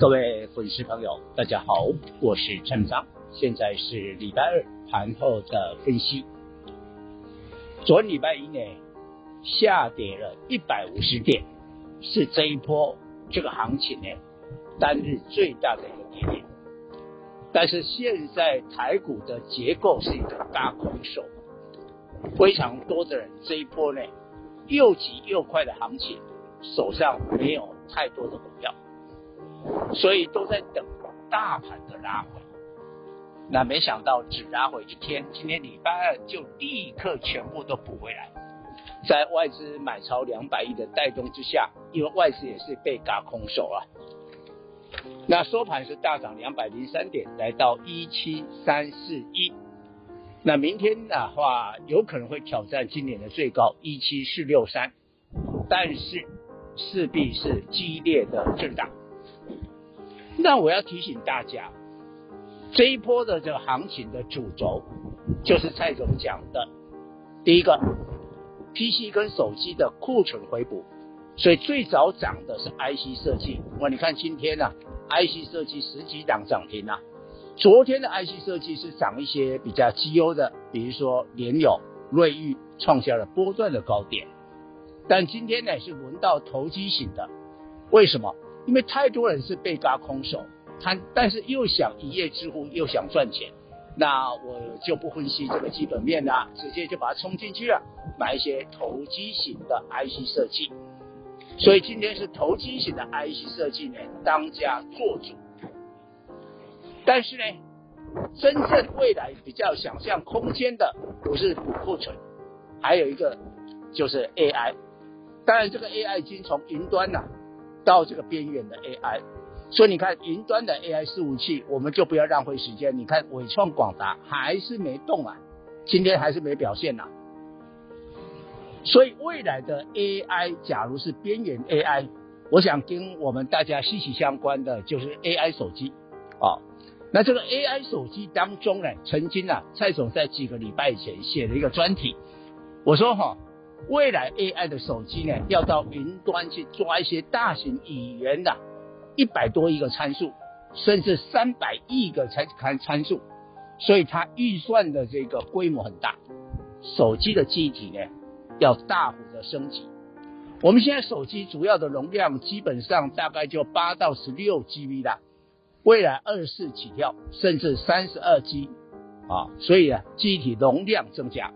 各位粉丝朋友，大家好，我是陈章，现在是礼拜二盘后的分析。昨礼拜一呢，下跌了一百五十点，是这一波这个行情呢单日最大的一个跌点。但是现在台股的结构是一个大空手，非常多的人这一波呢又急又快的行情，手上没有太多的股票。所以都在等大盘的拉回，那没想到只拉回一天，今天礼拜二就立刻全部都补回来，在外资买超两百亿的带动之下，因为外资也是被轧空手啊，那收盘是大涨两百零三点，来到一七三四一，那明天的话有可能会挑战今年的最高一七四六三，但是势必是激烈的震荡。那我要提醒大家，这一波的这个行情的主轴，就是蔡总讲的，第一个，PC 跟手机的库存回补，所以最早涨的是 IC 设计。哇，你看今天呢、啊，IC 设计十几档涨停啊。昨天的 IC 设计是涨一些比较绩优的，比如说联友、瑞昱创下了波段的高点，但今天呢是轮到投机型的，为什么？因为太多人是被轧空手，他但是又想一夜致富，又想赚钱，那我就不分析这个基本面啦，直接就把它冲进去了，买一些投机型的 IC 设计。所以今天是投机型的 IC 设计呢当家做主。但是呢，真正未来比较想象空间的不是补库存，还有一个就是 AI。当然，这个 AI 已经从云端了。到这个边缘的 AI，所以你看云端的 AI 伺服器，我们就不要浪费时间。你看伟创、广达还是没动啊，今天还是没表现呐、啊。所以未来的 AI，假如是边缘 AI，我想跟我们大家息息相关的就是 AI 手机啊。那这个 AI 手机当中呢，曾经啊，蔡总在几个礼拜以前写了一个专题，我说哈。未来 AI 的手机呢，要到云端去抓一些大型语言的，一百多亿个参数，甚至三百亿个参参参数，所以它预算的这个规模很大。手机的机体呢，要大幅的升级。我们现在手机主要的容量基本上大概就八到十六 GB 的，未来二十四起跳，甚至三十二 G 啊，所以啊，机体容量增加。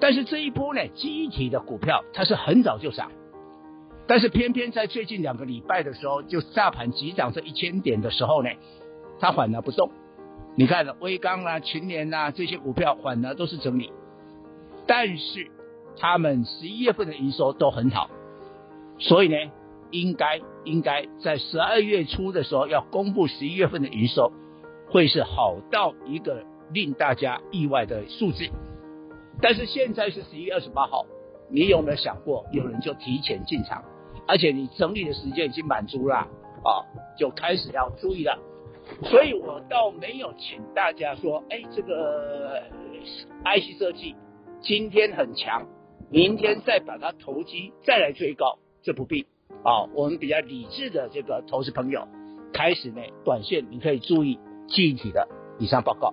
但是这一波呢，集体的股票它是很早就涨，但是偏偏在最近两个礼拜的时候，就大盘急涨这一千点的时候呢，它反而不动。你看威刚啊、群联啊这些股票反而都是整理，但是他们十一月份的营收都很好，所以呢，应该应该在十二月初的时候要公布十一月份的营收，会是好到一个令大家意外的数字。但是现在是十一月二十八号，你有没有想过有人就提前进场，而且你整理的时间已经满足了啊，就开始要注意了。所以我倒没有请大家说，哎，这个 IC 设计今天很强，明天再把它投机再来追高，这不必啊。我们比较理智的这个投资朋友，开始呢，短线你可以注意具体的以上报告。